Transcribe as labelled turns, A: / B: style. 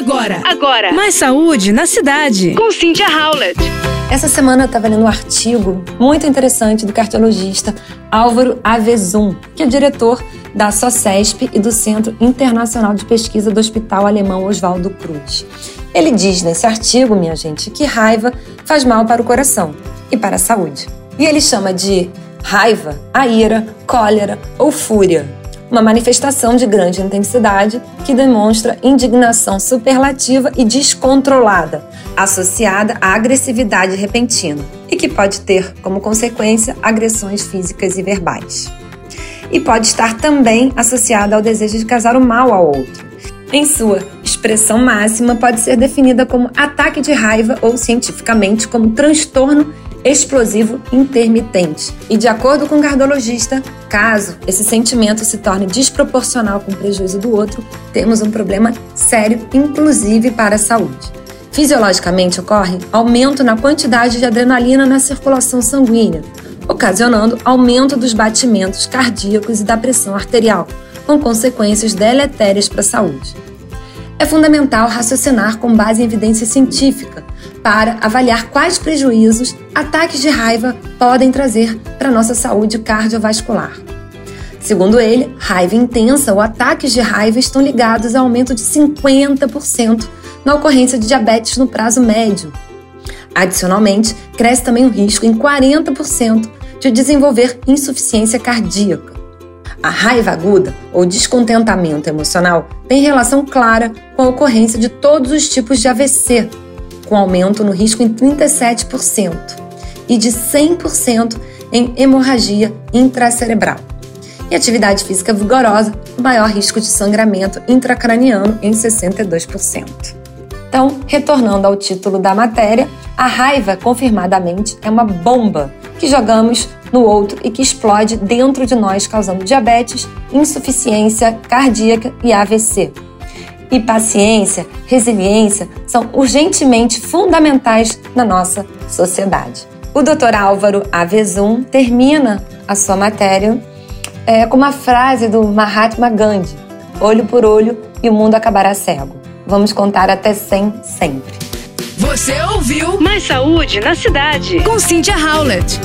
A: Agora,
B: agora.
A: Mais saúde na cidade.
B: Com Cynthia Howlett.
C: Essa semana eu estava lendo um artigo muito interessante do cardiologista Álvaro Avezum, que é diretor da SOCESP e do Centro Internacional de Pesquisa do Hospital Alemão Oswaldo Cruz. Ele diz nesse artigo, minha gente, que raiva faz mal para o coração e para a saúde. E ele chama de raiva a ira, cólera ou fúria uma manifestação de grande intensidade que demonstra indignação superlativa e descontrolada, associada à agressividade repentina, e que pode ter como consequência agressões físicas e verbais. E pode estar também associada ao desejo de causar o mal ao outro. Em sua expressão máxima, pode ser definida como ataque de raiva ou cientificamente como transtorno explosivo intermitente. E de acordo com o cardiologista, caso esse sentimento se torne desproporcional com o prejuízo do outro, temos um problema sério, inclusive para a saúde. Fisiologicamente ocorre aumento na quantidade de adrenalina na circulação sanguínea, ocasionando aumento dos batimentos cardíacos e da pressão arterial, com consequências deletérias para a saúde. É fundamental raciocinar com base em evidência científica para avaliar quais prejuízos ataques de raiva podem trazer para nossa saúde cardiovascular. Segundo ele, raiva intensa ou ataques de raiva estão ligados a aumento de 50% na ocorrência de diabetes no prazo médio. Adicionalmente, cresce também o risco em 40% de desenvolver insuficiência cardíaca. A raiva aguda ou descontentamento emocional tem relação clara com a ocorrência de todos os tipos de AVC, com aumento no risco em 37% e de 100% em hemorragia intracerebral. E atividade física vigorosa, maior risco de sangramento intracraniano em 62%. Então, retornando ao título da matéria, a raiva, confirmadamente, é uma bomba que jogamos no outro e que explode dentro de nós, causando diabetes, insuficiência cardíaca e AVC. E paciência, resiliência são urgentemente fundamentais na nossa sociedade. O Dr. Álvaro Avezum termina a sua matéria é, com uma frase do Mahatma Gandhi: olho por olho e o mundo acabará cego. Vamos contar até 100 sempre.
A: Você ouviu
B: Mais Saúde na Cidade
A: com Cynthia Howlett.